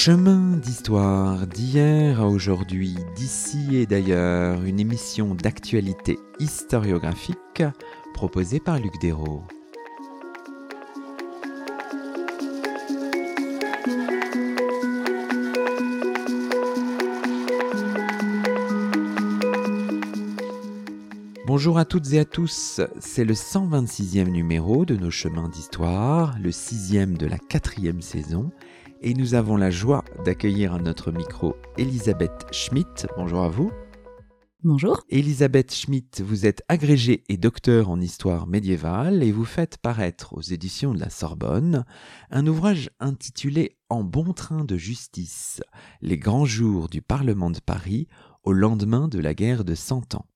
Chemin d'histoire d'hier à aujourd'hui, d'ici et d'ailleurs, une émission d'actualité historiographique proposée par Luc Dérault. Bonjour à toutes et à tous, c'est le 126e numéro de nos chemins d'histoire, le sixième de la quatrième saison, et nous avons la joie d'accueillir à notre micro Elisabeth Schmitt. Bonjour à vous. Bonjour. Elisabeth Schmitt, vous êtes agrégée et docteur en histoire médiévale et vous faites paraître aux éditions de la Sorbonne un ouvrage intitulé En bon train de justice, les grands jours du Parlement de Paris au lendemain de la guerre de Cent Ans.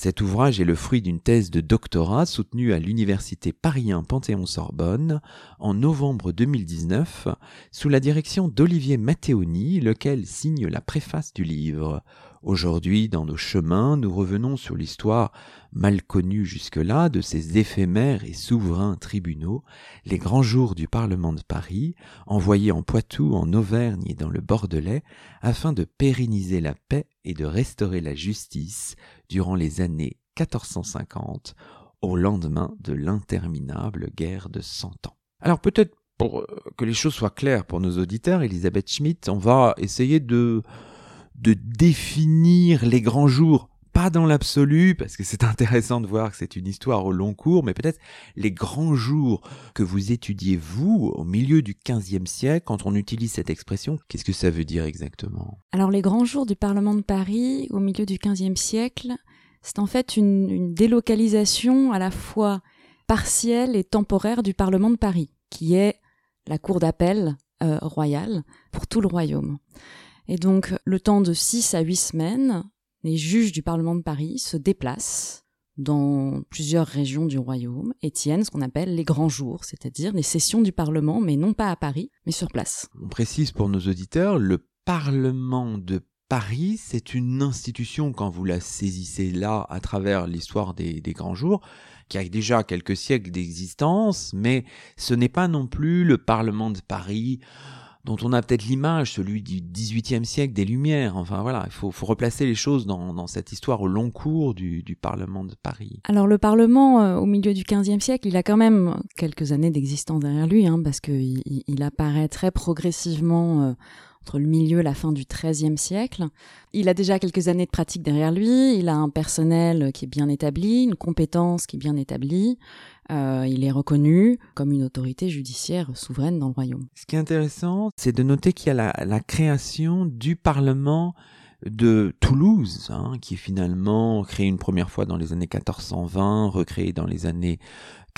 Cet ouvrage est le fruit d'une thèse de doctorat soutenue à l'université Paris Panthéon-Sorbonne en novembre 2019 sous la direction d'Olivier Matteoni, lequel signe la préface du livre. Aujourd'hui, dans nos chemins, nous revenons sur l'histoire mal connue jusque-là de ces éphémères et souverains tribunaux, les grands jours du Parlement de Paris, envoyés en Poitou, en Auvergne et dans le Bordelais, afin de pérenniser la paix et de restaurer la justice durant les années 1450, au lendemain de l'interminable guerre de Cent Ans. Alors peut-être pour que les choses soient claires pour nos auditeurs, Elisabeth Schmidt, on va essayer de de définir les grands jours, pas dans l'absolu, parce que c'est intéressant de voir que c'est une histoire au long cours, mais peut-être les grands jours que vous étudiez, vous, au milieu du XVe siècle, quand on utilise cette expression, qu'est-ce que ça veut dire exactement? Alors les grands jours du Parlement de Paris, au milieu du XVe siècle, c'est en fait une, délocalisation à la fois partielle et temporaire du Parlement de Paris, qui est la cour d'appel euh, royale pour tout le royaume. Et donc, le temps de 6 à 8 semaines, les juges du Parlement de Paris se déplacent dans plusieurs régions du royaume et tiennent ce qu'on appelle les grands jours, c'est-à-dire les sessions du Parlement, mais non pas à Paris, mais sur place. On précise pour nos auditeurs, le Parlement de Paris, c'est une institution, quand vous la saisissez là, à travers l'histoire des, des, grands jours, qui a déjà quelques siècles d'existence, mais ce n'est pas non plus le Parlement de Paris dont on a peut-être l'image, celui du XVIIIe siècle des Lumières. Enfin voilà, il faut, replacer les choses dans, cette histoire au long cours du, du Parlement de Paris. Alors le Parlement, euh, au milieu du XVe siècle, il a quand même quelques années d'existence derrière lui, hein, parce qu'il il apparaît très progressivement. Euh, le milieu et la fin du XIIIe siècle. Il a déjà quelques années de pratique derrière lui, il a un personnel qui est bien établi, une compétence qui est bien établie, euh, il est reconnu comme une autorité judiciaire souveraine dans le royaume. Ce qui est intéressant, c'est de noter qu'il y a la, la, création du Parlement de Toulouse, hein, qui est finalement créé une première fois dans les années 1420, recréé dans les années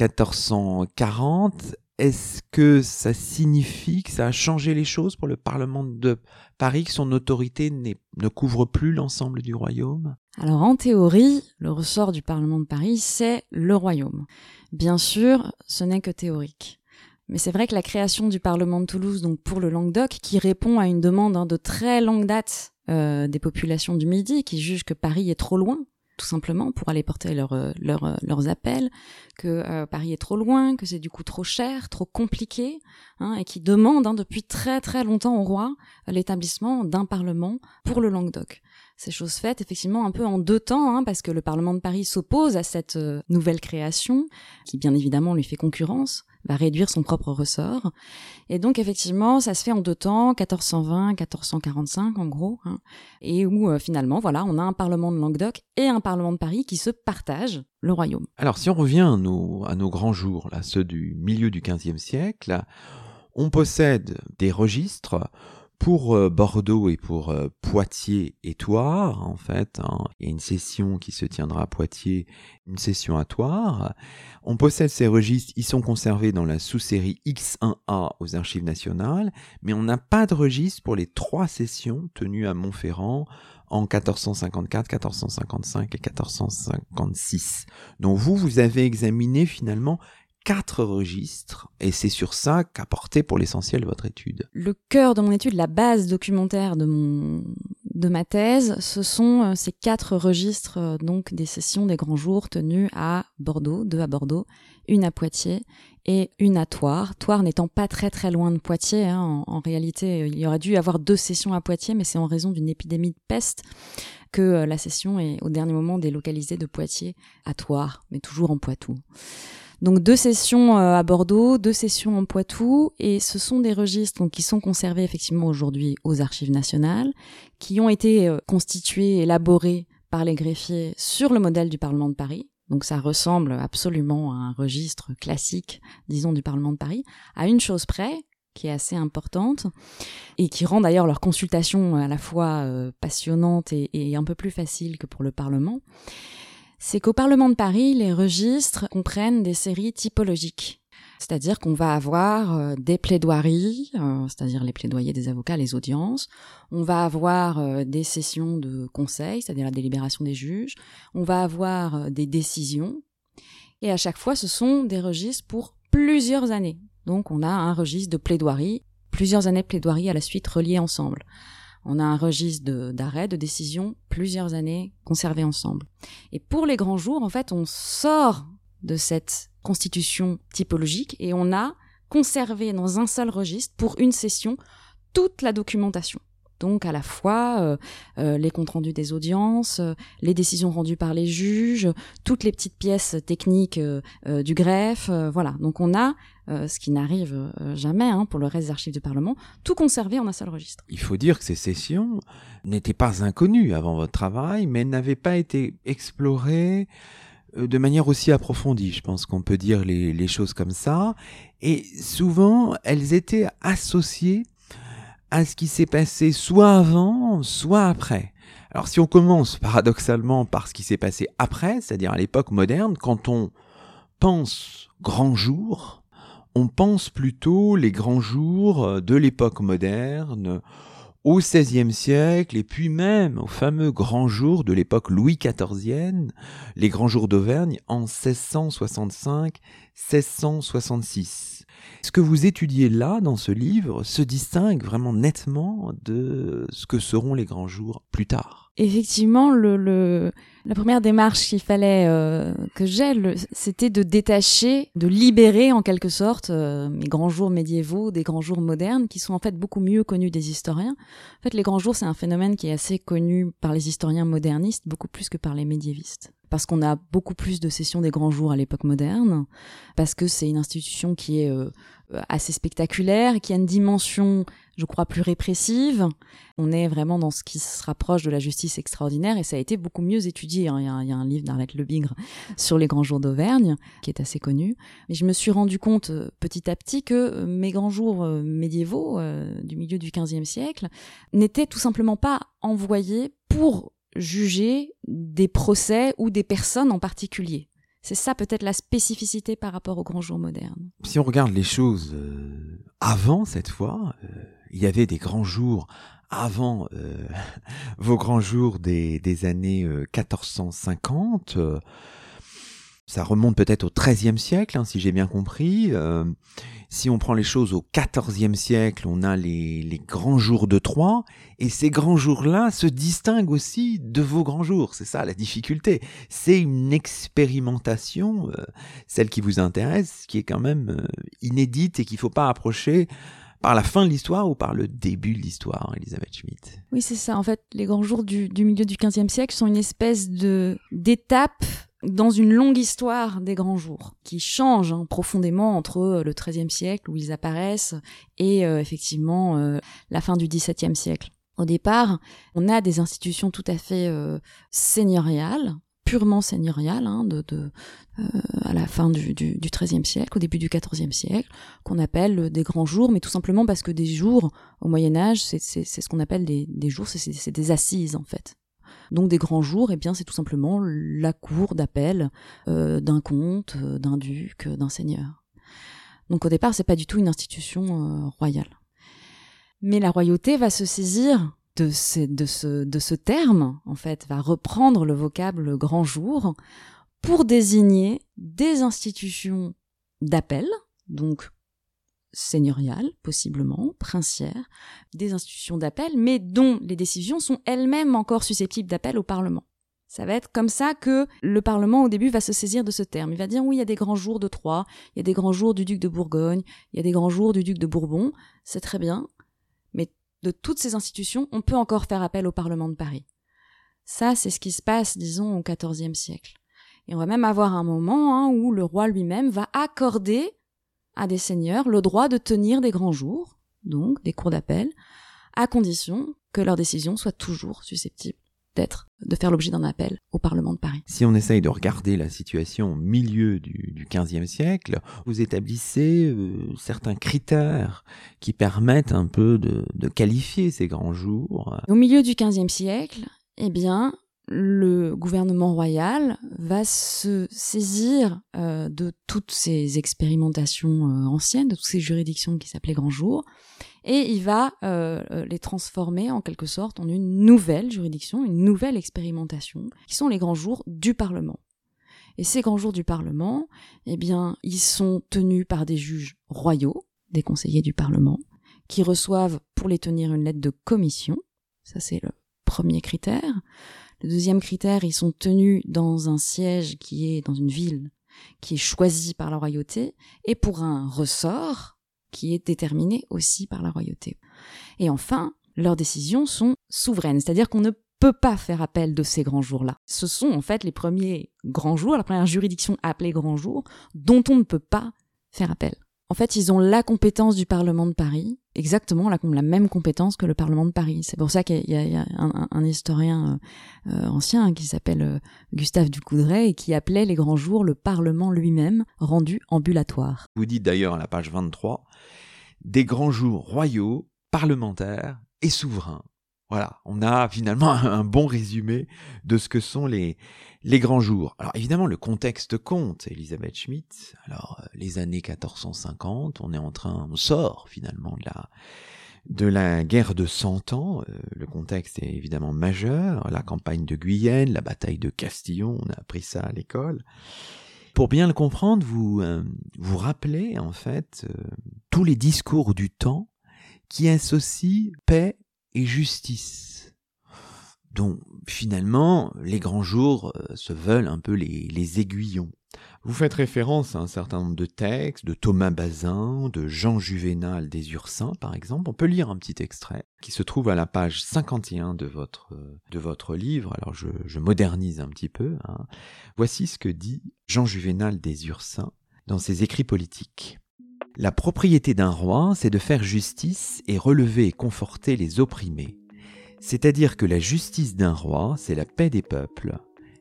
1440 est-ce que ça signifie que ça a changé les choses pour le Parlement de Paris, que son autorité ne couvre plus l'ensemble du royaume? Alors en théorie, le ressort du Parlement de Paris, c'est le royaume. Bien sûr, ce n'est que théorique. Mais c'est vrai que la création du Parlement de Toulouse, donc pour le Languedoc, qui répond à une demande hein, de très longue date euh, des populations du Midi, qui jugent que Paris est trop loin tout simplement pour aller porter leur, euh, leur, euh, leurs appels, que euh, Paris est trop loin, que c'est du coup trop cher, trop compliqué, hein, et qui demandent hein, depuis très très longtemps au roi l'établissement d'un parlement pour le Languedoc. Ces choses faites effectivement un peu en deux temps, hein, parce que le Parlement de Paris s'oppose à cette nouvelle création, qui bien évidemment lui fait concurrence, va réduire son propre ressort. Et donc effectivement, ça se fait en deux temps, 1420, 1445 en gros, hein, et où euh, finalement, voilà, on a un parlement de Languedoc et un parlement de Paris qui se partagent le royaume. Alors si on revient à nos, grands jours, là, ceux du milieu du XVe siècle, on possède des registres pour euh, Bordeaux et pour euh, Poitiers et Toire, en fait, il y a une session qui se tiendra à Poitiers, une session à Toire. On possède ces registres, ils sont conservés dans la sous-série X1A aux Archives nationales, mais on n'a pas de registre pour les trois sessions tenues à Montferrand en 1454, 1455 et 1456. Donc vous, vous avez examiné finalement quatre registres et c'est sur ça qu'a porté pour l'essentiel votre étude. Le cœur de mon étude, la base documentaire de mon de ma thèse, ce sont euh, ces quatre registres euh, donc des sessions des grands jours tenues à Bordeaux, deux à Bordeaux, une à Poitiers et une à Toire. Toire n'étant pas très très loin de Poitiers. Hein. En, réalité, il y aurait dû y avoir deux sessions à Poitiers, mais c'est en raison d'une épidémie de peste que euh, la session est au dernier moment délocalisée de Poitiers à Toire, mais toujours en Poitou. Donc deux sessions euh, à Bordeaux, deux sessions en Poitou, et ce sont des registres qui sont conservés effectivement aujourd'hui aux archives nationales, qui ont été euh, constitués, élaborés par les greffiers sur le modèle du Parlement de Paris. Donc ça ressemble absolument à un registre classique, disons, du Parlement de Paris, à une chose près, qui est assez importante et qui rend d'ailleurs leur consultation à la fois euh, passionnante et, un peu plus facile que pour le Parlement, c'est qu'au Parlement de Paris, les registres comprennent des séries typologiques. C'est-à-dire qu'on va avoir euh, des plaidoiries, euh, c'est-à-dire les plaidoyers des avocats, les audiences. On va avoir des sessions de conseil, c'est-à-dire la délibération des juges. On va avoir des décisions. Et à chaque fois, ce sont des registres pour plusieurs années. Donc on a un registre de plaidoirie, plusieurs années de plaidoirie à la suite reliées ensemble. On a un registre d'arrêt, de, décision, plusieurs années conservées ensemble. Et pour les grands jours, en fait, on sort de cette constitution typologique et on a conservé dans un seul registre pour une session toute la documentation donc à la fois euh, euh, les comptes rendus des audiences, euh, les décisions rendues par les juges, toutes les petites pièces techniques du greffe, voilà. Donc on a ce qui n'arrive jamais hein, pour le reste des archives du Parlement, tout conservé en un seul registre. Il faut dire que ces sessions n'étaient pas inconnues avant votre travail, mais n'avaient pas été explorées de manière aussi approfondie. Je pense qu'on peut dire les, les choses comme ça. Et souvent, elles étaient associées à ce qui s'est passé soit avant, soit après. Alors si on commence paradoxalement par ce qui s'est passé après, c'est-à-dire à, l'époque moderne, quand on pense grand jour, on pense plutôt les grands jours de l'époque moderne, au XVIe siècle, et puis même au fameux grand jour de l'époque Louis XIVienne, les grands jours d'Auvergne en 1665-1666. Ce que vous étudiez là, dans ce livre, se distingue vraiment nettement de ce que seront les grands jours plus tard. Effectivement, la première démarche qu'il fallait euh, que j'aie, c'était de détacher, de libérer en quelque sorte euh, mes grands jours médiévaux des grands jours modernes, qui sont en fait beaucoup mieux connus des historiens. En fait, les grands jours, c'est un phénomène qui est assez connu par les historiens modernistes, beaucoup plus que par les médiévistes parce qu'on a beaucoup plus de sessions des grands jours à l'époque moderne, parce que c'est une institution qui est euh, assez spectaculaire, qui a une dimension, je crois, plus répressive. On est vraiment dans ce qui se rapproche de la justice extraordinaire et ça a été beaucoup mieux étudié. Hein. Il, y a, un livre d'Arlette Lebigre sur les grands jours d'Auvergne qui est assez connu. Mais je me suis rendu compte euh, petit à petit que euh, mes grands jours médiévaux du milieu du XVe siècle n'étaient tout simplement pas envoyés pour juger des procès ou des personnes en particulier. C'est ça peut-être la spécificité par rapport aux grands jours modernes. Si on regarde les choses euh, avant cette fois, euh, il y avait des grands jours avant euh, vos grands jours des, des années 1450 ça remonte peut-être au XIIIe siècle, hein, si j'ai bien compris. Si on prend les choses au XIVe siècle, on a les, les, grands jours de Troyes, et ces grands jours-là se distinguent aussi de vos grands jours. C'est ça la difficulté. C'est une expérimentation, euh, celle qui vous intéresse, qui est quand même euh, inédite et qu'il ne faut pas approcher par la fin de l'histoire ou par le début de l'histoire, Elisabeth Schmidt Oui, c'est ça. En fait, les grands jours du, du milieu du XVe siècle sont une espèce de d'étape dans une longue histoire des grands jours qui change hein, profondément entre euh, le XIIIe siècle où ils apparaissent et euh, effectivement euh, la fin du XVIIe siècle. Au départ, on a des institutions tout à fait seigneuriales, purement seigneuriales, hein, de, de à la fin du, du, XIIIe siècle, au début du XIVe siècle, qu'on appelle des grands jours, mais tout simplement parce que des jours au Moyen Âge, c'est ce qu'on appelle des, des jours, c'est des assises en fait. Donc des grands jours, eh bien c'est tout simplement la cour d'appel euh, d'un comte, euh, d'un duc, euh, d'un seigneur. Donc au départ, c'est pas du tout une institution royale. Mais la royauté va se saisir de ce, terme, en fait, va reprendre le vocable grand jour pour désigner des institutions d'appel, donc seigneuriales, possiblement, princières, des institutions d'appel, mais dont les décisions sont elles-mêmes encore susceptibles d'appel au Parlement. Ça va être comme ça que le Parlement, au début, va se saisir de ce terme. Il va dire, oui, il y a des grands jours de Troyes, il y a des grands jours du duc de Bourgogne, il y a des grands jours du duc de Bourbon, c'est très bien, mais de toutes ces institutions, on peut encore faire appel au Parlement de Paris. Ça, c'est ce qui se passe, disons, au XIVe siècle. Et on va même avoir un moment hein, où le roi lui-même va accorder à des seigneurs le droit de tenir des grands jours, donc des cours d'appel, à condition que leurs décisions soient toujours susceptibles d'être, de faire l'objet d'un appel au Parlement de Paris. Si on essaye de regarder la situation au milieu du, XVe siècle, vous établissez euh, certains critères qui permettent un peu de, de qualifier ces grands jours. Au milieu du XVe siècle, eh bien, le gouvernement royal va se saisir euh, de toutes ces expérimentations euh, anciennes, de toutes ces juridictions qui s'appelaient Grand Jour, et il va euh, les transformer en quelque sorte en une nouvelle juridiction, une nouvelle expérimentation, qui sont les grands jours du Parlement. Et ces grands jours du Parlement, eh bien, ils sont tenus par des juges royaux, des conseillers du Parlement, qui reçoivent pour les tenir une lettre de commission. Ça, c'est le premier critère. Le deuxième critère, ils sont tenus dans un siège qui est dans une ville qui est choisie par la royauté et pour un ressort qui est déterminé aussi par la royauté. Et enfin, leurs décisions sont souveraines, c'est-à-dire qu'on ne peut pas faire appel de ces grands jours-là. Ce sont en fait les premiers grands jours, la première juridiction appelée grands jours, dont on ne peut pas faire appel. En fait, ils ont la compétence du Parlement de Paris, exactement la, même compétence que le Parlement de Paris. C'est pour ça qu'il y, a, un, historien euh, euh, ancien qui s'appelle euh, Gustave Ducoudray et qui appelait les grands jours le Parlement lui-même rendu ambulatoire. Vous dites d'ailleurs à la page 23 des grands jours royaux, parlementaires et souverains. Voilà, on a finalement un bon résumé de ce que sont les, les grands jours. Alors évidemment, le contexte compte, Elisabeth Schmidt. Alors, euh, les années 1450, on est en train, on sort finalement de la, de la guerre de Cent Ans. Euh, le contexte est évidemment majeur. La campagne de Guyenne, la bataille de Castillon, on a appris ça à l'école. Pour bien le comprendre, vous euh, vous rappelez en fait tous les discours du temps qui associent paix et justice, dont finalement les grands jours euh, se veulent un peu les, aiguillons. Vous faites référence à un certain nombre de textes, de Thomas Bazin, de Jean Juvénal des Ursins par exemple. On peut lire un petit extrait qui se trouve à la page 51 de votre, de votre livre. Alors je, modernise un petit peu. Hein. Voici ce que dit Jean Juvénal des Ursins dans ses écrits politiques. La propriété d'un roi, c'est de faire justice et relever et conforter les opprimés. C'est-à-dire que la justice d'un roi, c'est la paix des peuples,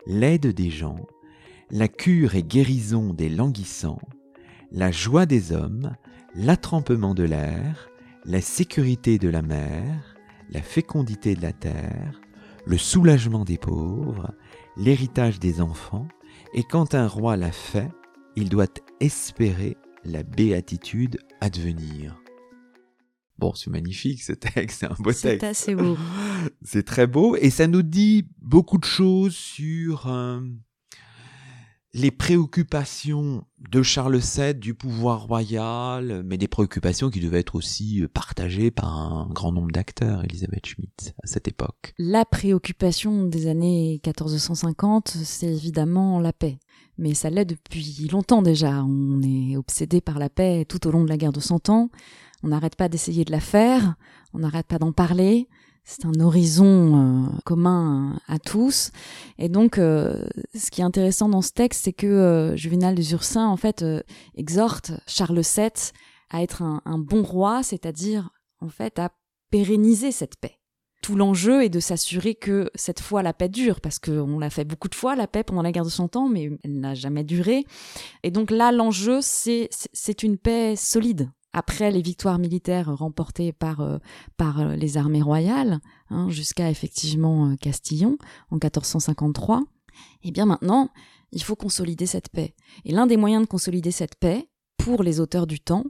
l'aide des gens, la cure et guérison des languissants, la joie des hommes, l'attrempement de l'air, la sécurité de la mer, la fécondité de la terre, le soulagement des pauvres, l'héritage des enfants, et quand un roi l'a fait, il doit espérer la béatitude à devenir. Bon, c'est magnifique ce texte, c'est un beau texte. C'est assez beau. c'est très beau et ça nous dit beaucoup de choses sur euh, les préoccupations de Charles VII, du pouvoir royal, mais des préoccupations qui devaient être aussi partagées par un grand nombre d'acteurs, Elisabeth Schmidt, à cette époque. La préoccupation des années 1450, c'est évidemment la paix mais ça l'est depuis longtemps déjà. On est obsédé par la paix tout au long de la guerre de Cent Ans. On n'arrête pas d'essayer de la faire, on n'arrête pas d'en parler. C'est un horizon euh, commun à tous. Et donc, euh, ce qui est intéressant dans ce texte, c'est que euh, Juvenal des Ursins, en fait, exhorte Charles VII à être un, un bon roi, c'est-à-dire, en fait, à pérenniser cette paix l'enjeu est de s'assurer que cette fois la paix dure, parce qu'on l'a fait beaucoup de fois, la paix pendant la guerre de Cent Ans, mais elle n'a jamais duré. Et donc là, l'enjeu, c'est, une paix solide. Après les victoires militaires remportées par, euh, euh, les armées royales, hein, jusqu'à effectivement euh, Castillon en 1453, et eh bien maintenant, il faut consolider cette paix. Et l'un des moyens de consolider cette paix, pour les auteurs du temps,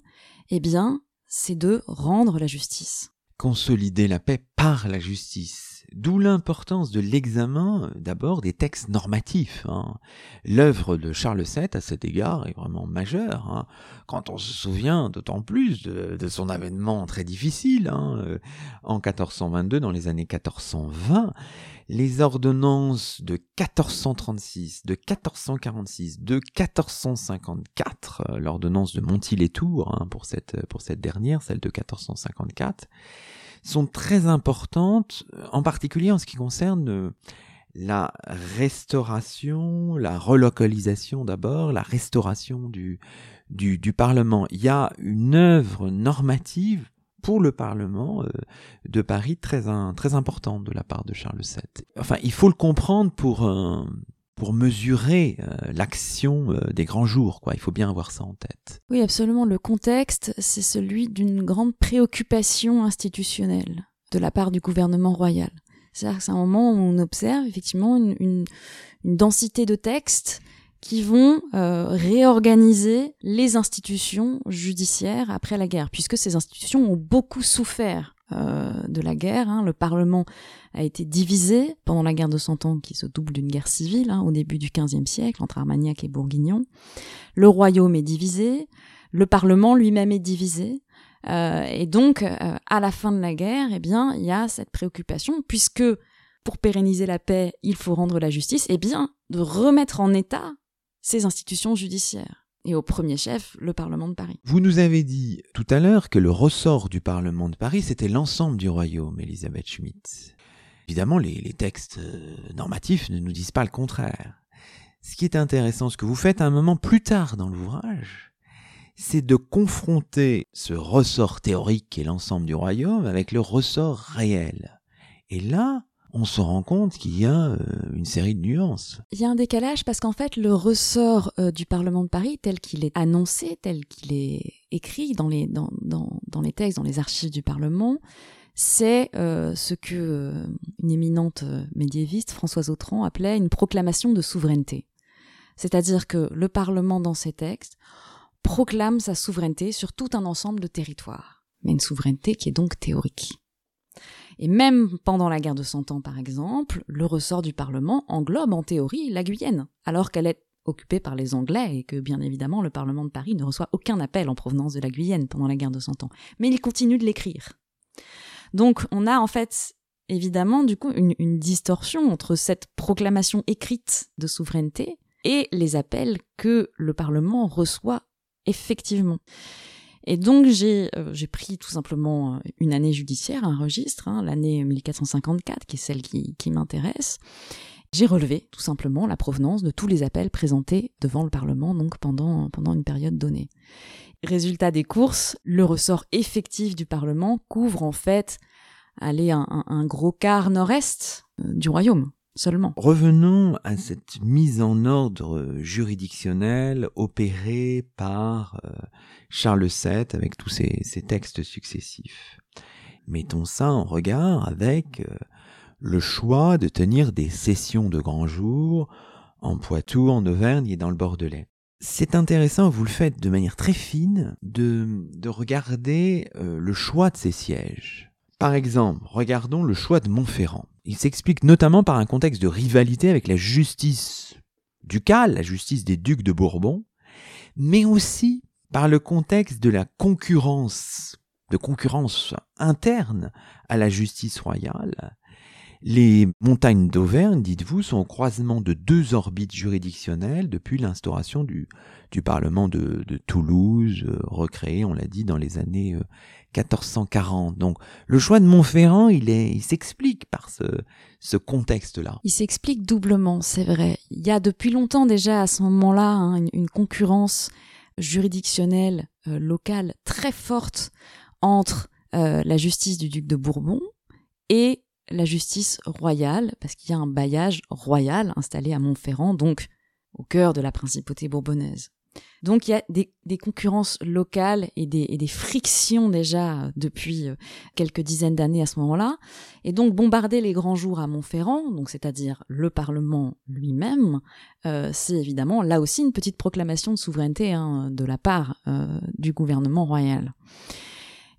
eh bien, c'est de rendre la justice consolider la paix par la justice. D'où l'importance de l'examen d'abord des textes normatifs. Hein. L'œuvre de Charles VII à cet égard est vraiment majeure. Hein. Quand on se souvient d'autant plus de, son avènement très difficile hein, euh, en 1422, dans les années 1420, les ordonnances de 1436, de 1446, de 1454, euh, l'ordonnance de Monty-les-Tours hein, pour, cette, pour cette dernière, celle de 1454, sont très importantes, en particulier en ce qui concerne euh, la restauration, la relocalisation d'abord, la restauration du, du, du, Parlement. Il y a une œuvre normative pour le Parlement euh, de Paris très, très important de la part de Charles VII. Enfin, il faut le comprendre pour, euh, pour mesurer euh, l'action des grands jours. Quoi. Il faut bien avoir ça en tête. Oui, absolument. Le contexte, c'est celui d'une grande préoccupation institutionnelle de la part du gouvernement royal. C'est un moment où on observe effectivement une densité de textes qui vont euh, réorganiser les institutions judiciaires après la guerre, puisque ces institutions ont beaucoup souffert euh, de la guerre. Hein. Le Parlement a été divisé pendant la guerre de Cent Ans, qui se double d'une guerre civile hein, au début du XVe siècle entre Armagnac et Bourguignon. Le royaume est divisé, le Parlement lui-même est divisé. Euh, et donc, euh, à la fin de la guerre, eh bien, il y a cette préoccupation, puisque pour pérenniser la paix, il faut rendre la justice, eh bien, de remettre en état ces institutions judiciaires. Et au premier chef, le Parlement de Paris. Vous nous avez dit tout à l'heure que le ressort du Parlement de Paris, c'était l'ensemble du royaume, Elisabeth Schmitt. Évidemment, les, textes euh, normatifs ne nous disent pas le contraire. Ce qui est intéressant, ce que vous faites un moment plus tard dans l'ouvrage, c'est de confronter ce ressort théorique est l'ensemble du royaume avec le ressort réel. Et là, on se rend compte qu'il y a euh, une série de nuances. Il y a un décalage parce qu'en fait, le ressort euh, du Parlement de Paris, tel qu'il est annoncé, tel qu'il est écrit dans les, textes, dans les archives du Parlement, c'est euh, ce que une éminente médiéviste, Françoise Autran, appelait une proclamation de souveraineté. C'est-à-dire que le Parlement, dans ses textes, proclame sa souveraineté sur tout un ensemble de territoires, mais une souveraineté qui est donc théorique. Et même pendant la guerre de Cent Ans, par exemple, le ressort du Parlement englobe en théorie la Guyenne, alors qu'elle est occupée par les Anglais et que bien évidemment le Parlement de Paris ne reçoit aucun appel en provenance de la Guyenne pendant la guerre de Cent Ans. Mais il continue de l'écrire. Donc on a en fait évidemment du coup une, une distorsion entre cette proclamation écrite de souveraineté et les appels que le Parlement reçoit effectivement. Et donc j'ai euh, j'ai pris tout simplement euh, une année judiciaire, un registre, hein, l'année 1454, qui est celle qui, m'intéresse. J'ai relevé tout simplement la provenance de tous les appels présentés devant le Parlement donc pendant pendant une période donnée. Résultat des courses, le ressort effectif du Parlement couvre en fait aller un, un gros quart nord-est euh, du royaume. Revenons à cette mise en ordre juridictionnelle opérée par Charles VII avec tous ses, textes successifs. Mettons ça en regard avec euh, le choix de tenir des sessions de grand jour en Poitou, en Auvergne et dans le Bordelais. C'est intéressant, vous le faites de manière très fine, de, de regarder euh, le choix de ces sièges. Par exemple, regardons le choix de Montferrand. Il s'explique notamment par un contexte de rivalité avec la justice ducale, la justice des ducs de Bourbon, mais aussi par le contexte de la concurrence, de concurrence interne à la justice royale. Les montagnes d'Auvergne, dites-vous, sont au croisement de deux orbites juridictionnelles depuis l'instauration du, du Parlement de, Toulouse, euh, recréé, on l'a dit, dans les années 1440. Euh, Donc le choix de Montferrand, il s'explique par ce, contexte-là. Il s'explique doublement, c'est vrai. Il y a depuis longtemps déjà à ce moment-là hein, une, une, concurrence juridictionnelle euh, locale très forte entre euh, la justice du duc de Bourbon et la justice royale, parce qu'il y a un bailliage royal installé à Montferrand, donc au cœur de la principauté bourbonnaise. Donc il y a des, concurrences locales et des, frictions déjà euh, depuis euh, quelques dizaines d'années à ce moment-là. Et donc bombarder les grands jours à Montferrand, donc c'est-à-dire le Parlement lui-même, euh, c'est évidemment là aussi une petite proclamation de souveraineté hein, de la part du gouvernement royal.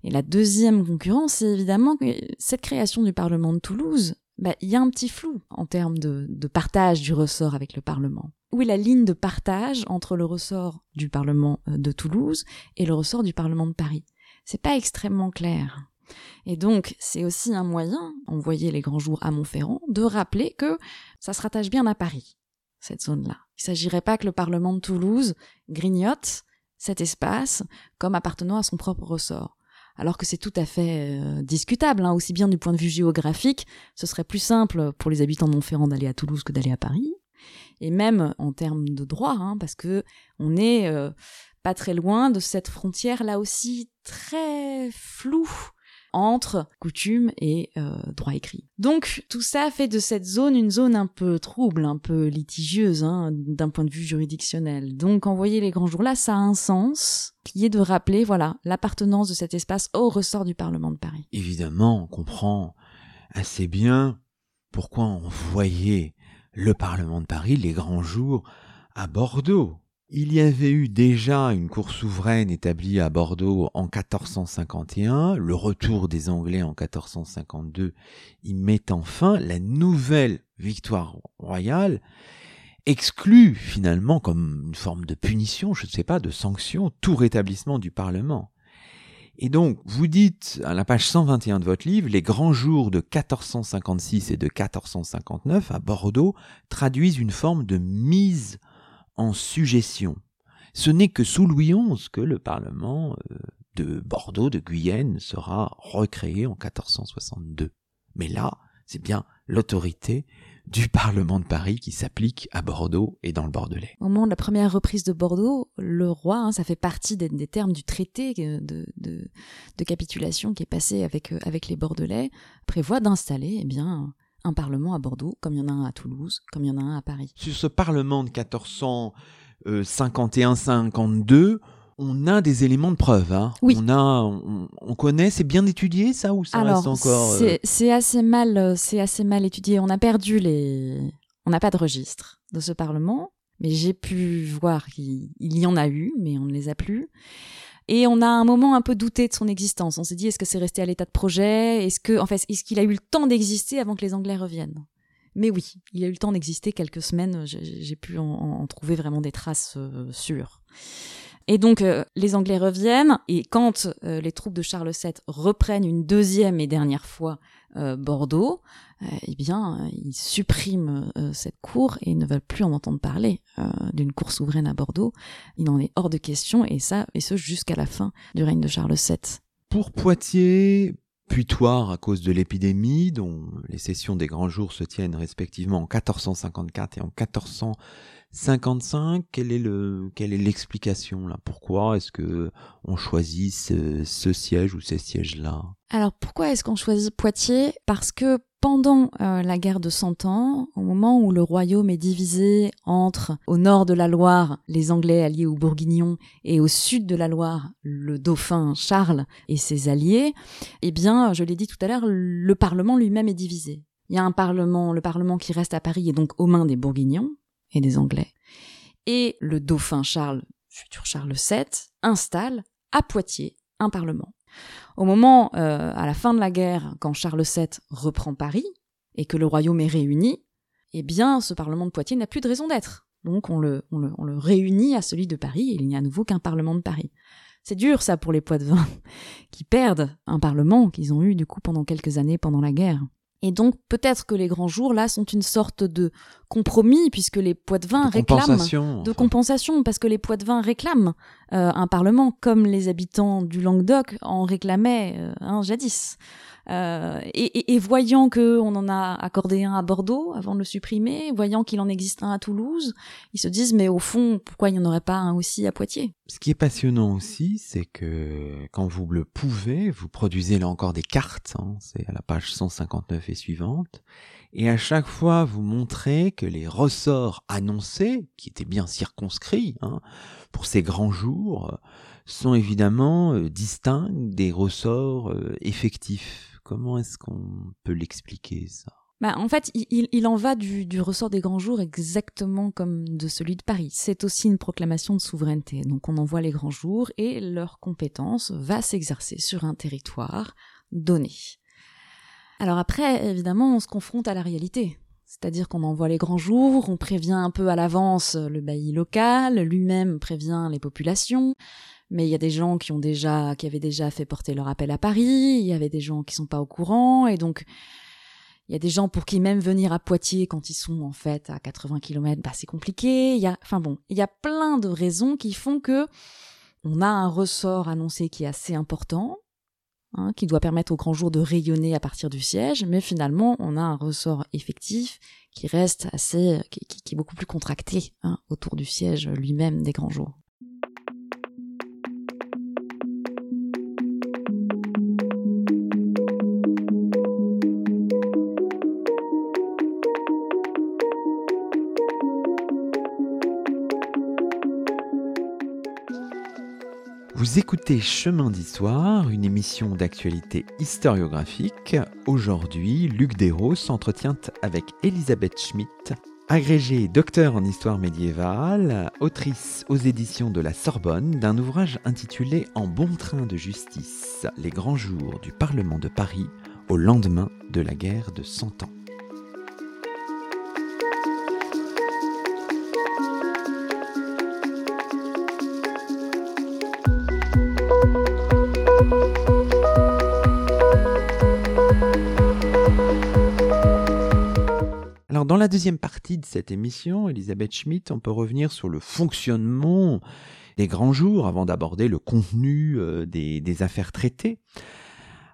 Et la deuxième concurrence, c'est évidemment cette création du Parlement de Toulouse, bah, il y a un petit flou en termes de, partage du ressort avec le Parlement. Où est la ligne de partage entre le ressort du Parlement euh, de Toulouse et le ressort du Parlement de Paris? C'est pas extrêmement clair. Et donc, c'est aussi un moyen, envoyer les grands jours à Montferrand, de rappeler que ça se rattache bien à Paris, cette zone-là. Il ne s'agirait pas que le Parlement de Toulouse grignote cet espace comme appartenant à son propre ressort. Alors que c'est tout à fait euh, discutable, hein, aussi bien du point de vue géographique, ce serait plus simple pour les habitants de Montferrand d'aller à Toulouse que d'aller à Paris, et même en termes de droit, hein, parce que on est euh, pas très loin de cette frontière là aussi très floue entre coutume et euh, droit écrit. Donc tout ça fait de cette zone une zone un peu trouble, un peu litigieuse hein, d'un point de vue juridictionnel. Donc envoyer les grands jours là, ça a un sens qui est de rappeler voilà l'appartenance de cet espace au ressort du Parlement de Paris. Évidemment, on comprend assez bien pourquoi on voyait le Parlement de Paris les grands jours à Bordeaux. Il y avait eu déjà une cour souveraine établie à Bordeaux en 1451, le retour des Anglais en 1452 y mettant fin, la nouvelle victoire royale exclut finalement comme une forme de punition, je ne sais pas, de sanction, tout rétablissement du Parlement. Et donc, vous dites à la page 121 de votre livre, les grands jours de 1456 et de 1459 à Bordeaux traduisent une forme de mise suggestion. Ce n'est que sous Louis XI que le Parlement euh, de Bordeaux, de Guyenne, sera recréé en 1462. Mais là, c'est bien l'autorité du Parlement de Paris qui s'applique à Bordeaux et dans le Bordelais. Au moment de la première reprise de Bordeaux, le roi, hein, ça fait partie des, termes du traité de, de, capitulation qui est passé avec, euh, avec les Bordelais, prévoit d'installer eh bien un parlement à Bordeaux, comme il y en a un à Toulouse, comme il y en a un à Paris. Sur ce parlement de 1451-52, on a des éléments de preuve. Hein. Oui. On a, on, connaît, c'est bien étudié ça ou ça reste encore euh, C'est assez mal, euh, c'est assez mal étudié. On a perdu les, on n'a pas de registre de ce parlement, mais j'ai pu voir qu'il y en a eu, mais on ne les a plus. Et on a un moment un peu douté de son existence. On s'est dit, est-ce que c'est resté à l'état de projet? Est-ce que, en fait, est-ce qu'il a eu le temps d'exister avant que les Anglais reviennent? Mais oui, il a eu le temps d'exister quelques semaines. J'ai pu en, trouver vraiment des traces euh, sûres. Et donc euh, les Anglais reviennent et quand euh, les troupes de Charles VII reprennent une deuxième et dernière fois Bordeaux, eh bien ils suppriment cette cour et ne veulent plus en entendre parler d'une cour souveraine à Bordeaux. Il en est hors de question et ça et ce jusqu'à la fin du règne de Charles VII. Pour Poitiers, Puitoire à cause de l'épidémie, dont les sessions des grands jours se tiennent respectivement en 1454 et en 1455. Quelle est le, quelle est l'explication là? Pourquoi est-ce que on choisit ce, ce siège ou ces sièges-là? Alors pourquoi est-ce qu'on choisit Poitiers? Parce que pendant euh, la guerre de Cent Ans, au moment où le royaume est divisé entre au nord de la Loire les Anglais alliés aux Bourguignons et au sud de la Loire le dauphin Charles et ses alliés, eh bien, je l'ai dit tout à l'heure, le Parlement lui-même est divisé. Il y a un Parlement, le Parlement qui reste à Paris est donc aux mains des Bourguignons et des Anglais. Et le dauphin Charles, futur Charles VII, installe à Poitiers un Parlement. Au moment, euh, à la fin de la guerre, quand Charles VII reprend Paris et que le royaume est réuni, eh bien, ce Parlement de Poitiers n'a plus de raison d'être. Donc, on le, réunit à celui de Paris et il n'y a à nouveau qu'un Parlement de Paris. C'est dur, ça, pour les Poitevins, qui perdent un Parlement qu'ils ont eu, du coup, pendant quelques années pendant la guerre. Et donc peut-être que les grands jours là sont une sorte de compromis puisque les Poitevins de réclament. compensation, de compensation parce que les Poitevins réclament euh, un parlement comme les habitants du Languedoc en réclamaient euh, hein, jadis. Euh, et, et, voyant qu'on en a accordé un à Bordeaux avant de le supprimer, voyant qu'il en existe un à Toulouse, ils se disent mais au fond pourquoi il n'y en aurait pas un aussi à Poitiers? Ce qui est passionnant aussi, c'est que quand vous le pouvez, vous produisez là encore des cartes, hein, c'est à la page 159 et suivante, et à chaque fois vous montrez que les ressorts annoncés, qui étaient bien circonscrits hein, pour ces grands jours, sont évidemment euh, distincts des ressorts euh, effectifs Comment est-ce qu'on peut l'expliquer ça? Bah, en fait, il, en va du, du, ressort des grands jours exactement comme de celui de Paris. C'est aussi une proclamation de souveraineté. Donc on envoie les grands jours et leur compétence va s'exercer sur un territoire donné. Alors après, évidemment, on se confronte à la réalité. C'est-à-dire qu'on envoie les grands jours, on prévient un peu à l'avance le bailli local, lui-même prévient les populations. Mais il y a des gens qui ont déjà, qui avaient déjà fait porter leur appel à Paris, il y avait des gens qui sont pas au courant, et donc il y a des gens pour qui même venir à Poitiers quand ils sont en fait à 80 km, bah c'est compliqué. Il y a, enfin bon, il y a plein de raisons qui font que on a un ressort annoncé qui est assez important, hein, qui doit permettre au grand jour de rayonner à partir du siège, mais finalement on a un ressort effectif qui reste assez, qui, qui est beaucoup plus contracté hein, autour du siège lui-même des grands jours. Vous écoutez Chemin d'Histoire, une émission d'actualité historiographique. Aujourd'hui, Luc Desros s'entretient avec Elisabeth Schmitt, agrégée docteur en histoire médiévale, autrice aux éditions de la Sorbonne d'un ouvrage intitulé En bon train de justice, les grands jours du Parlement de Paris au lendemain de la guerre de Cent Ans. La deuxième partie de cette émission, Elisabeth Schmitt, on peut revenir sur le fonctionnement des grands jours avant d'aborder le contenu euh, des, affaires traitées.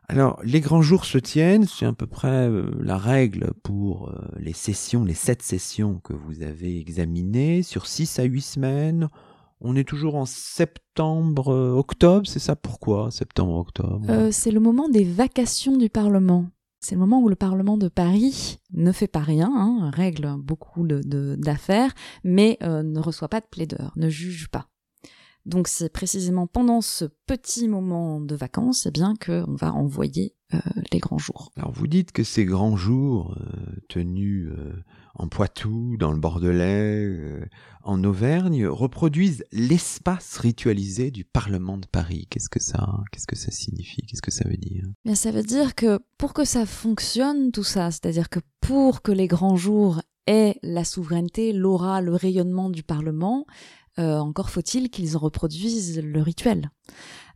Alors, les grands jours se tiennent, c'est à peu près euh, la règle pour euh, les sessions, les sept sessions que vous avez examinées, sur six à huit semaines. On est toujours en septembre, octobre, c'est ça? Pourquoi Septembre, octobre? C'est le moment des vacations du Parlement. C'est le moment où le Parlement de Paris ne fait pas rien, hein, règle beaucoup d'affaires, mais euh, ne reçoit pas de plaideur, ne juge pas. Donc c'est précisément pendant ce petit moment de vacances eh bien qu'on va envoyer euh, les grands jours. Alors vous dites que ces grands jours euh, tenus en Poitou, dans le Bordelais, en Auvergne, reproduisent l'espace ritualisé du Parlement de Paris. Qu'est-ce que ça, qu'est-ce que ça signifie? Qu'est-ce que ça veut dire? Bien, ça veut dire que pour que ça fonctionne tout ça, c'est-à-dire que pour que les grands jours aient la souveraineté, l'aura, le rayonnement du Parlement, euh, encore faut-il qu'ils reproduisent le rituel.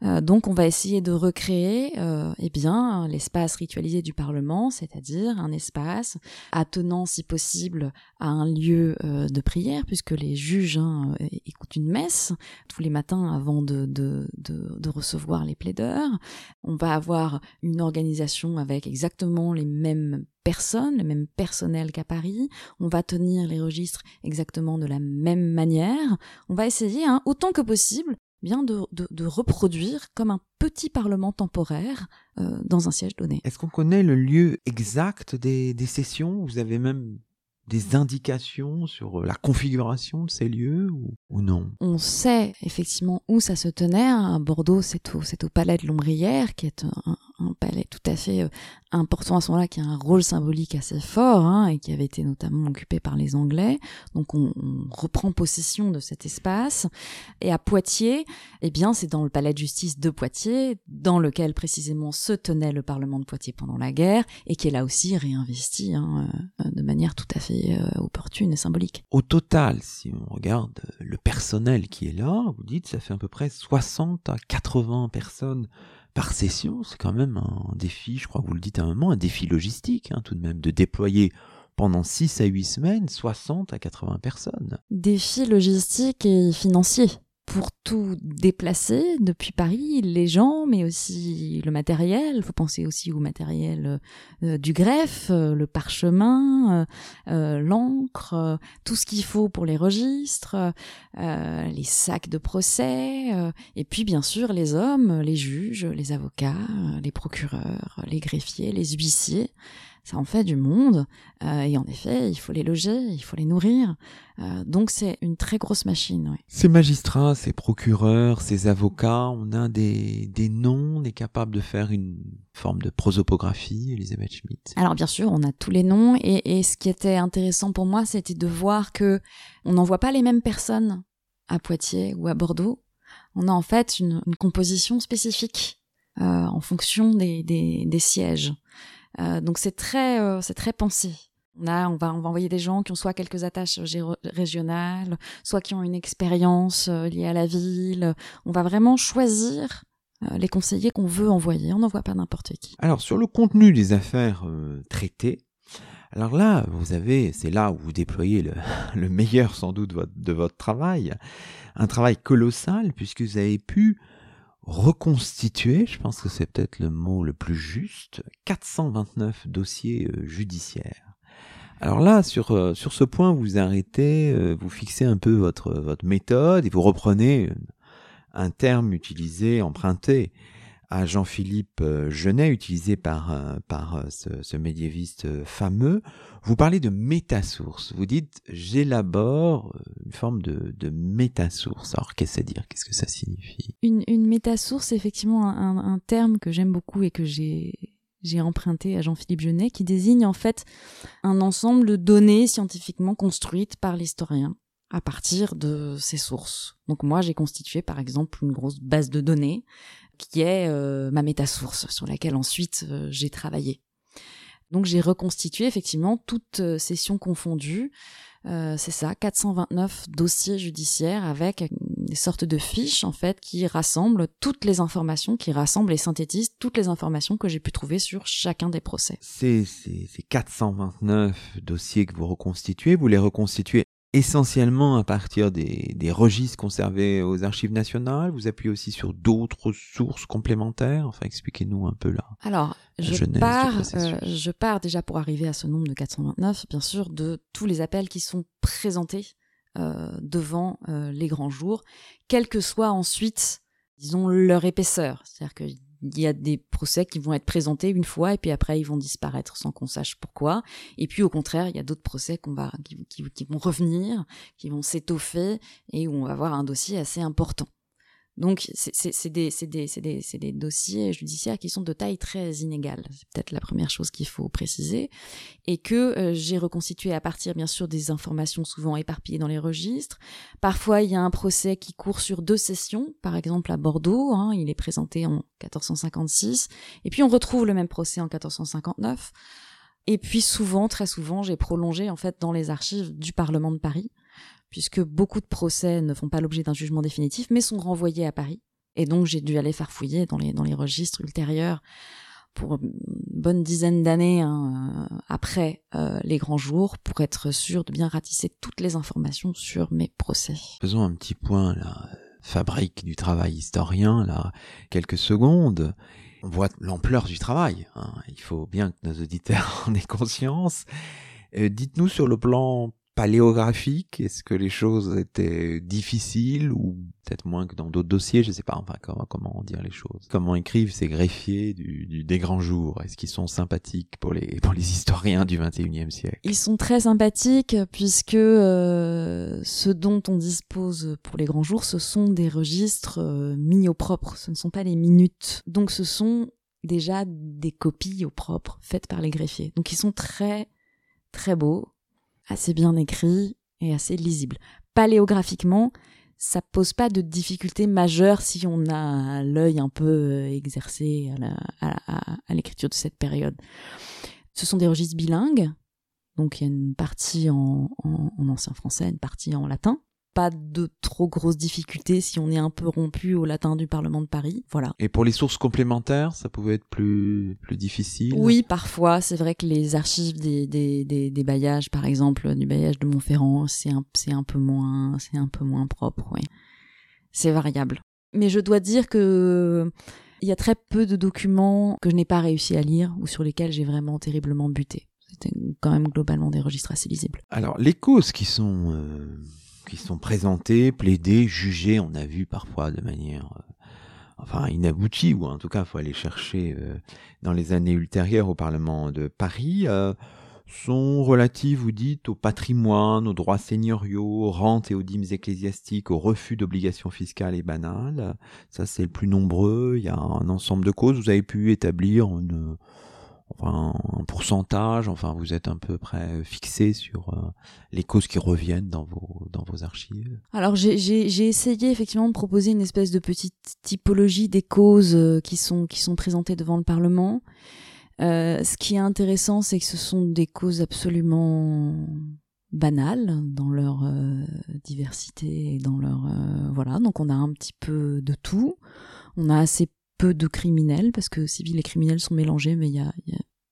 Euh, donc on va essayer de recréer euh, eh bien l'espace ritualisé du Parlement, c'est-à-dire un espace attenant si possible à un lieu de prière, puisque les juges hein, écoutent une messe tous les matins avant de, recevoir les plaideurs. On va avoir une organisation avec exactement les mêmes personnes, le même personnel qu'à Paris. On va tenir les registres exactement de la même manière. On va essayer, hein, autant que possible, bien de, de, reproduire comme un petit parlement temporaire euh, dans un siège donné. Est-ce qu'on connaît le lieu exact des, des sessions? Vous avez même des indications sur la configuration de ces lieux ou, non? On sait effectivement où ça se tenait. À Bordeaux, c'est au, au palais de l'Ombrière, qui est un, un palais tout à fait euh, important à ce moment-là, qui a un rôle symbolique assez fort hein, et qui avait été notamment occupé par les Anglais. Donc on, reprend possession de cet espace. Et à Poitiers, eh bien c'est dans le palais de justice de Poitiers, dans lequel précisément se tenait le Parlement de Poitiers pendant la guerre et qui est là aussi réinvesti hein, euh, de manière tout à fait euh, opportune et symbolique. Au total, si on regarde le personnel qui est là, vous dites ça fait à peu près 60 à 80 personnes par session, c'est quand même un défi, je crois que vous le dites à un moment, un défi logistique hein, tout de même, de déployer pendant 6 à 8 semaines 60 à 80 personnes. Défi logistique et financier pour tout déplacer depuis Paris, les gens, mais aussi le matériel. Il faut aussi au matériel euh, du greffe, euh, le parchemin, euh, l'encre, tout ce qu'il faut pour les registres, les sacs de procès, et puis bien sûr les hommes, les juges, les avocats, les procureurs, les greffiers, les huissiers. Ça en fait du monde. Euh, et en effet, il faut les loger, il faut les nourrir. Euh, donc c'est une très grosse machine. Ces magistrats, ces procureurs, ces avocats, on a des, des noms, on est capable de faire une forme de prosopographie, Elisabeth Schmidt? Alors bien sûr, on a tous les noms. Et, et ce qui était intéressant pour moi, c'était de voir que on n'en voit pas les mêmes personnes à Poitiers ou à Bordeaux. On a en fait une, une composition spécifique euh, en fonction des, des, des sièges. Euh, donc c'est très, euh, c'est très pensé. On, va, on va envoyer des gens qui ont soit quelques attaches régionales, soit qui ont une expérience euh, liée à la ville. On va vraiment choisir les conseillers qu'on veut envoyer. On n'envoie pas n'importe qui. Alors sur le contenu des affaires traitées, alors là, vous avez, c'est là où vous déployez le, le meilleur sans doute de votre, travail, un travail colossal puisque vous avez pu reconstituer, je pense que c'est peut-être le mot le plus juste, 429 dossiers euh, judiciaires. Alors là, sur, euh, sur ce point, vous arrêtez, euh, vous fixez un peu votre, votre méthode et vous reprenez un terme utilisé, emprunté à Jean-Philippe euh, Genet, utilisé par, euh, par euh, ce, médiéviste fameux, vous parlez de métasource. Vous dites j'élabore une forme de, de métasource. Alors qu'est-ce dire? Qu'est-ce que ça signifie? Une, une métasource, c'est effectivement un, terme que j'aime beaucoup et que j'ai j'ai emprunté à Jean-Philippe Genet, qui désigne en fait un ensemble de données scientifiquement construites par l'historien à partir de ses sources. Donc moi, j'ai constitué par exemple une grosse base de données qui est euh, ma métasource sur laquelle ensuite euh, j'ai travaillé. Donc j'ai reconstitué effectivement toutes euh, sessions confondues. c'est ça, 429 dossiers judiciaires avec des sortes de fiches en fait qui rassemblent toutes les informations, qui rassemblent et synthétisent toutes les informations que j'ai pu trouver sur chacun des procès. Ces, ces, ces 429 dossiers que vous reconstituez, vous les reconstituez essentiellement à partir des, des, registres conservés aux archives nationales Vous appuyez aussi sur d'autres sources complémentaires Enfin, expliquez-nous un peu là. Alors, je pars, euh, je pars déjà pour arriver à ce nombre de 429, bien sûr, de tous les appels qui sont présentés euh, devant euh, les grands jours, quelle que soit ensuite, disons, leur épaisseur. C'est-à-dire que il y a des procès qui vont être présentés une fois et puis après ils vont disparaître sans qu'on sache pourquoi. Et puis au contraire, il y a d'autres procès qu'on va, qui, qui, vont revenir, qui vont s'étoffer et où on va avoir un dossier assez important. Donc c'est des, des, dossiers judiciaires qui sont de taille très inégale. C'est peut-être la première chose qu'il faut préciser. Et que euh, j'ai reconstitué à partir bien sûr des informations souvent éparpillées dans les registres. Parfois il y a un procès qui court sur deux sessions, par exemple à Bordeaux, hein, il est présenté en 1456, et puis on retrouve le même procès en 1459. Et puis souvent, très souvent, j'ai prolongé en fait dans les archives du Parlement de Paris puisque beaucoup de procès ne font pas l'objet d'un jugement définitif, mais sont renvoyés à Paris. Et donc j'ai dû aller farfouiller dans les, dans les registres ultérieurs pour une bonne dizaine d'années hein, euh, après euh, les grands jours pour être sûr de bien ratisser toutes les informations sur mes procès. Faisons un petit point là, fabrique du travail historien là, quelques secondes. On voit l'ampleur du travail. Hein. Il faut bien que nos auditeurs en aient conscience. Euh, dites-nous sur le plan paléographique? Est-ce que les choses étaient difficiles ou peut-être moins que dans d'autres dossiers? Je sais pas, enfin comment, comment dire les choses? Comment écrivent ces greffiers du, des grands jours? Est-ce qu'ils sont sympathiques pour les, pour les historiens du 21e siècle? Ils sont très sympathiques puisque euh, ce dont on dispose pour les grands jours, ce sont des registres euh, mis au propre, ce ne sont pas les minutes. Donc ce sont déjà des copies au propre faites par les greffiers. Donc ils sont très très beaux, assez bien écrit et assez lisible. Paléographiquement, ça pose pas de difficulté majeure si on a l'œil un peu euh, exercé à l'écriture de cette période. Ce sont des registres bilingues, donc il y a une partie en ancien français, une partie en latin pas de trop grosses difficultés si on est un peu rompu au latin du Parlement de Paris. Voilà. Et pour les sources complémentaires, ça pouvait être plus, plus difficile? Oui, parfois. C'est vrai que les archives des, des, des, des bailliages, par exemple, du bailliage de Montferrand, c'est un, c'est un peu moins, c'est un peu moins propre, oui. C'est variable. Mais je dois dire que il y a très peu de documents que je n'ai pas réussi à lire ou sur lesquels j'ai vraiment terriblement buté. C'était quand même globalement des registres assez lisibles. Alors, les causes qui sont qui sont présentés, plaidés, jugés, on a vu parfois de manière euh, enfin inabouties, ou en tout cas, faut aller chercher dans les années ultérieures au Parlement de Paris sont relatives, vous dites, au patrimoine, aux droits seigneuriaux, aux rentes et aux dîmes ecclésiastiques, au refus d'obligations fiscales et banales. Ça, c'est le plus nombreux. Il y a un ensemble de causes. Vous avez pu établir une, enfin, un pourcentage. Enfin, vous êtes un peu près fixé sur euh, les causes qui reviennent dans vos, dans vos archives. Alors, j'ai essayé effectivement de proposer une espèce de petite typologie des causes euh, qui sont, qui sont présentées devant le Parlement. Euh, ce qui est intéressant, c'est que ce sont des causes absolument banales dans leur diversité et dans leur voilà. Donc on a un petit peu de tout. On a assez peu de criminels parce que civils et criminels sont mélangés, mais il y a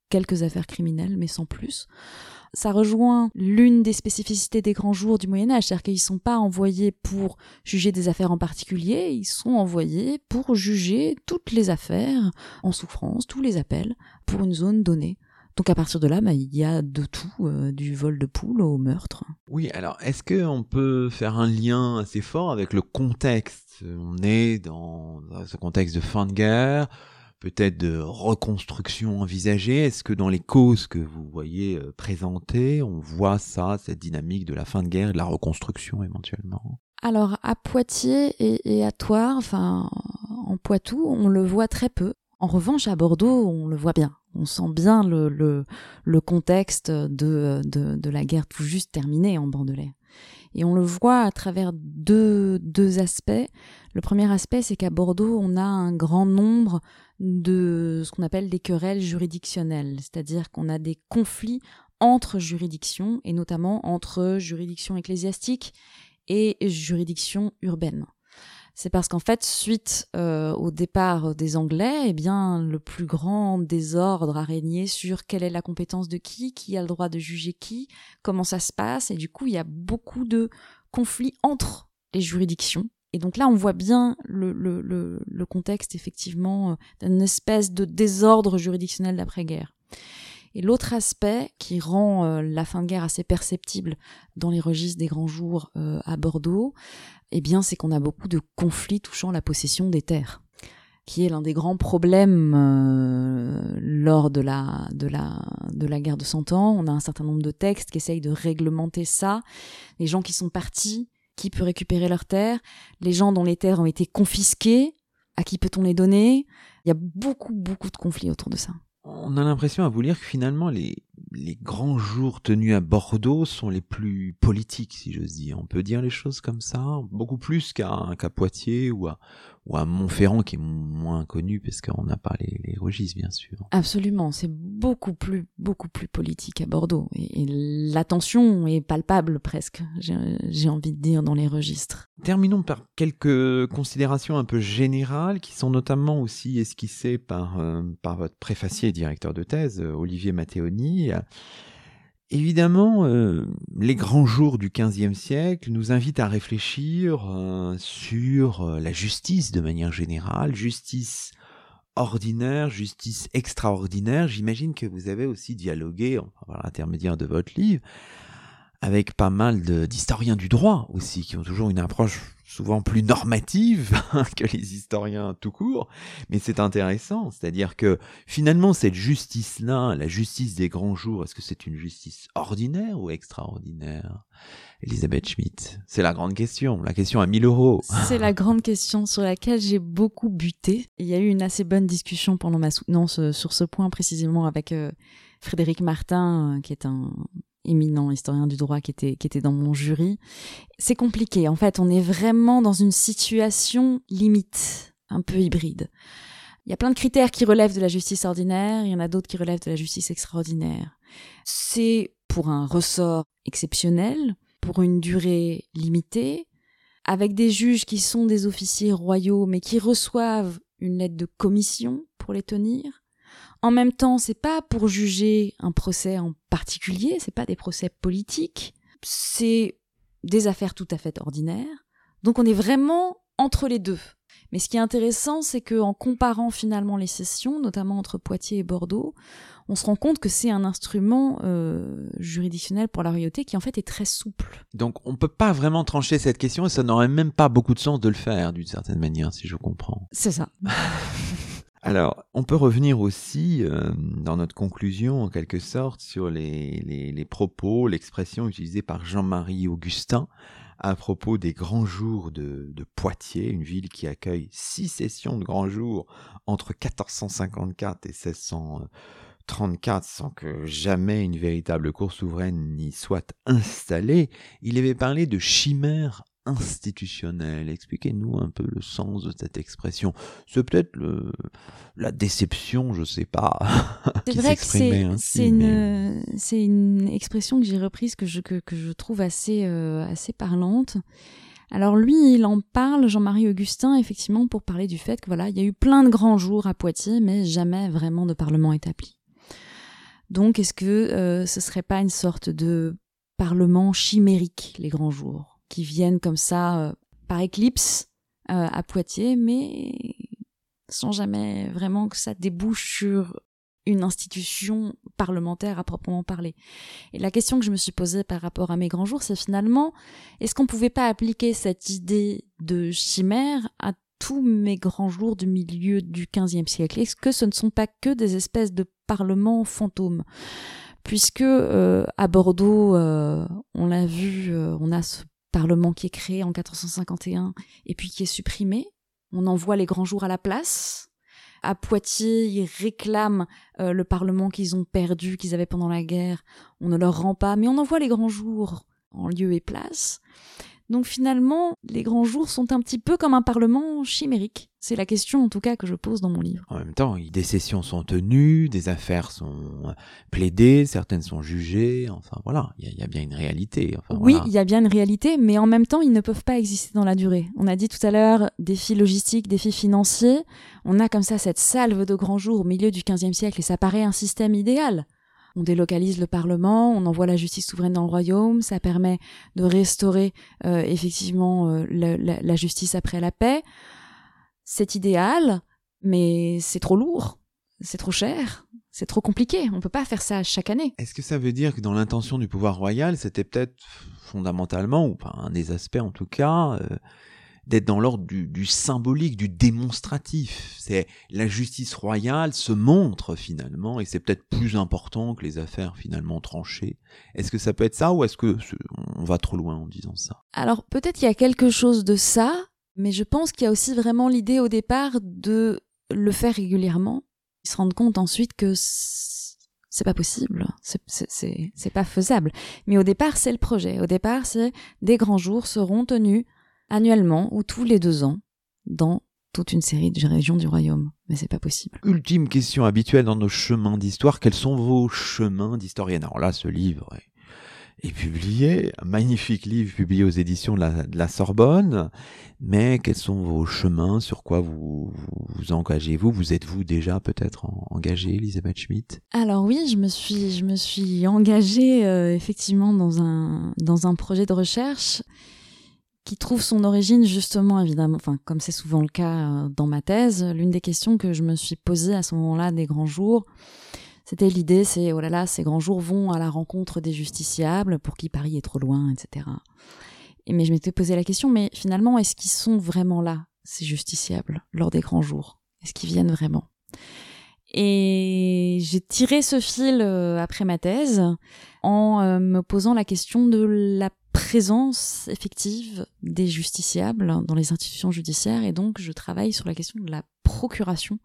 quelques affaires criminelles, mais sans plus ça rejoint l'une des spécificités des grands jours du Moyen Âge, c'est-à-dire qu'ils ne sont pas envoyés pour juger des affaires en particulier, ils sont envoyés pour juger toutes les affaires en souffrance, tous les appels pour une zone donnée. Donc à partir de là, bah, il y a de tout, euh, du vol de poule au meurtre. Oui, alors est-ce qu'on peut faire un lien assez fort avec le contexte? On est dans ce contexte de fin de guerre, peut-être de reconstruction envisagée Est-ce que dans les causes que vous voyez euh, présentées, on voit ça, cette dynamique de la fin de guerre et de la reconstruction éventuellement? Alors à Poitiers et, à Toire, enfin en Poitou, on le voit très peu. En revanche, à Bordeaux, on le voit bien. On sent bien le, contexte de, la guerre tout juste terminée en Bordelais. Et on le voit à travers deux aspects. Le premier aspect, c'est qu'à Bordeaux, on a un grand nombre de ce qu'on appelle des querelles juridictionnelles, c'est-à-dire qu'on a des conflits entre juridictions, et notamment entre juridictions ecclésiastiques et juridictions urbaines. C'est parce qu'en fait, suite euh, au départ des Anglais, eh bien, le plus grand désordre a régné sur quelle est la compétence de qui, qui a le droit de juger qui, comment ça se passe, et du coup, il y a beaucoup de conflits entre les juridictions et donc là, on voit bien le, le, le, contexte, effectivement, euh, d'une espèce de désordre juridictionnel d'après-guerre. Et l'autre aspect qui rend euh, la fin de guerre assez perceptible dans les registres des grands jours euh, à Bordeaux, eh bien, c'est qu'on a beaucoup de conflits touchant la possession des terres, qui est l'un des grands problèmes lors de la, de, la, de la guerre de Cent Ans. On a un certain nombre de textes qui essayent de réglementer ça. Les gens qui sont partis qui peut récupérer leurs terres, les gens dont les terres ont été confisquées, à qui peut-on les donner? Il y a beaucoup, beaucoup de conflits autour de ça. On a l'impression à vous lire que finalement les, les grands jours tenus à Bordeaux sont les plus politiques, si j'ose dire. On peut dire les choses comme ça, beaucoup plus qu'à Poitiers ou à, ou à Montferrand qui est moins connu parce qu'on n'a pas les, les, registres bien sûr. Absolument, c'est beaucoup plus beaucoup plus politique à Bordeaux et, l'attention est palpable presque. J'ai envie de dire dans les registres. Terminons par quelques considérations un peu générales qui sont notamment aussi esquissées par euh, par votre préfacier directeur de thèse Olivier Matteoni. Évidemment, euh, les grands jours du XVe siècle nous invitent à réfléchir euh, sur euh, la justice de manière générale, justice ordinaire, justice extraordinaire. J'imagine que vous avez aussi dialogué, par l'intermédiaire de votre livre, avec pas mal d'historiens du droit aussi, qui ont toujours une approche souvent plus normative que les historiens tout court, mais c'est intéressant, c'est-à-dire que finalement cette justice-là, la justice des grands jours, est-ce que c'est une justice ordinaire ou extraordinaire? Elisabeth Schmidt, c'est la grande question, la question à 1000 euros. C'est la grande question sur laquelle j'ai beaucoup buté. Il y a eu une assez bonne discussion pendant ma soutenance sur ce point précisément avec euh, Frédéric Martin, euh, qui est un, éminent historien du droit qui était, qui était dans mon jury. C'est compliqué. En fait, on est vraiment dans une situation limite, un peu hybride. Il y a plein de critères qui relèvent de la justice ordinaire, il y en a d'autres qui relèvent de la justice extraordinaire. C'est pour un ressort exceptionnel, pour une durée limitée, avec des juges qui sont des officiers royaux mais qui reçoivent une lettre de commission pour les tenir, en même temps, c'est pas pour juger un procès en particulier, c'est pas des procès politiques, c'est des affaires tout à fait ordinaires. Donc on est vraiment entre les deux. Mais ce qui est intéressant, c'est qu'en comparant finalement les sessions, notamment entre Poitiers et Bordeaux, on se rend compte que c'est un instrument euh, juridictionnel pour la royauté qui en fait est très souple. Donc on ne peut pas vraiment trancher cette question et ça n'aurait même pas beaucoup de sens de le faire d'une certaine manière, si je comprends. C'est ça. Alors, on peut revenir aussi euh, dans notre conclusion, en quelque sorte, sur les, les propos, l'expression utilisée par Jean-Marie Augustin à propos des grands jours de, Poitiers, une ville qui accueille six sessions de grands jours entre 1454 et 1634 sans que jamais une véritable cour souveraine n'y soit installée, il avait parlé de chimère institutionnel. Expliquez-nous un peu le sens de cette expression. C'est peut-être la déception, je sais pas. C'est vrai que c'est une, une, expression que j'ai reprise que je, que, que je trouve assez, euh, assez parlante. Alors lui, il en parle, Jean-Marie Augustin, effectivement, pour parler du fait que voilà, il y a eu plein de grands jours à Poitiers, mais jamais vraiment de parlement établi. Donc, est-ce que euh, ce serait pas une sorte de parlement chimérique, les grands jours? Qui viennent comme ça euh, par éclipse euh, à Poitiers, mais sans jamais vraiment que ça débouche sur une institution parlementaire à proprement parler. Et la question que je me suis posée par rapport à mes grands jours, c'est finalement, est-ce qu'on pouvait pas appliquer cette idée de chimère à tous mes grands jours du milieu du XVe siècle? Est-ce que ce ne sont pas que des espèces de parlements fantômes? Puisque euh, à Bordeaux, on l'a vu, on a ce Parlement qui est créé en 1451 et puis qui est supprimé. On envoie les grands jours à la place. À Poitiers, ils réclament euh, le Parlement qu'ils ont perdu, qu'ils avaient pendant la guerre. On ne leur rend pas, mais on envoie les grands jours en lieu et place. Donc finalement, les grands jours sont un petit peu comme un parlement chimérique. C'est la question en tout cas que je pose dans mon livre. En même temps, des sessions sont tenues, des affaires sont plaidées, certaines sont jugées, enfin voilà, il y, a bien une réalité. oui, il y a bien une réalité, mais en même temps, ils ne peuvent pas exister dans la durée. On a dit tout à l'heure défis logistiques, défis financiers. On a comme ça cette salve de grands jours au milieu du XVe siècle et ça paraît un système idéal on délocalise le Parlement, on envoie la justice souveraine dans le royaume, ça permet de restaurer euh, effectivement euh, la, justice après la paix. C'est idéal, mais c'est trop lourd, c'est trop cher, c'est trop compliqué, on peut pas faire ça chaque année. Est-ce que ça veut dire que dans l'intention du pouvoir royal, c'était peut-être fondamentalement, ou pas un des aspects en tout cas, euh, d'être dans l'ordre du, symbolique, du démonstratif. C'est la justice royale se montre finalement, et c'est peut-être plus important que les affaires finalement tranchées. Est-ce que ça peut être ça, ou est-ce que on va trop loin en disant ça? Alors peut-être il y a quelque chose de ça, mais je pense qu'il y a aussi vraiment l'idée au départ de le faire régulièrement. Ils se rendent compte ensuite que c'est pas possible, c'est pas faisable. Mais au départ, c'est le projet. Au départ, c'est des grands jours seront tenus annuellement ou tous les deux ans dans toute une série de régions du royaume. Mais c'est pas possible. Ultime question habituelle dans nos chemins d'histoire. Quels sont vos chemins d'historienne? Alors là, ce livre est, publié, un magnifique livre publié aux éditions de la, Sorbonne. Mais quels sont vos chemins? Sur quoi vous vous, engagez-vous? Vous êtes-vous déjà peut-être engagée, Elisabeth Schmidt Alors oui, je me suis, je me suis engagée euh, effectivement dans un, dans un projet de recherche qui trouve son origine justement, évidemment, enfin, comme c'est souvent le cas euh, dans ma thèse, l'une des questions que je me suis posée à ce moment-là des grands jours, c'était l'idée, c'est, oh là là, ces grands jours vont à la rencontre des justiciables pour qui Paris est trop loin, etc. Et mais je m'étais posé la question, mais finalement, est-ce qu'ils sont vraiment là, ces justiciables, lors des grands jours? Est-ce qu'ils viennent vraiment? Et j'ai tiré ce fil euh, après ma thèse en euh, me posant la question de la présence effective des justiciables dans les institutions judiciaires et donc je travaille sur la question de la procuration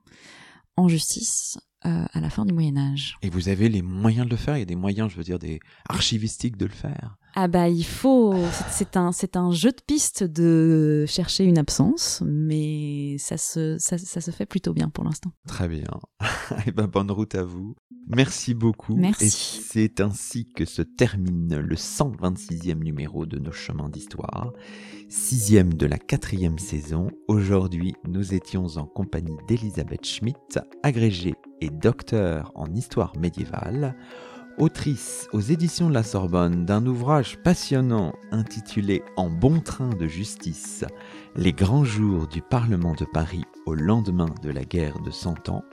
en justice euh, à la fin du Moyen Âge. Et vous avez les moyens de le faire? Il y a des moyens, je veux dire, des archivistiques de le faire? Ah bah il faut, c'est un c'est un jeu de piste de chercher une absence, mais ça se ça, ça se fait plutôt bien pour l'instant. Très bien. Et eh ben bonne route à vous. Merci beaucoup. Merci. Et c'est ainsi que se termine le 126e numéro de nos chemins d'histoire, sixième de la quatrième saison. Aujourd'hui, nous étions en compagnie d'Elisabeth Schmidt, agrégée et docteur en histoire médiévale autrice aux éditions de la Sorbonne d'un ouvrage passionnant intitulé En bon train de justice, les grands jours du Parlement de Paris au lendemain de la guerre de Cent Ans.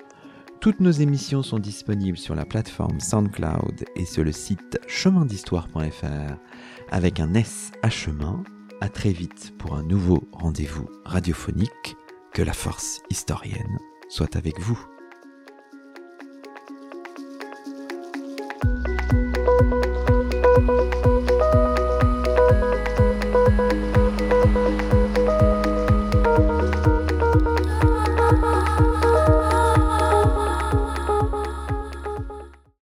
Toutes nos émissions sont disponibles sur la plateforme SoundCloud et sur le site chemindhistoire.fr avec un S à chemin. À très vite pour un nouveau rendez-vous radiophonique. Que la force historienne soit avec vous.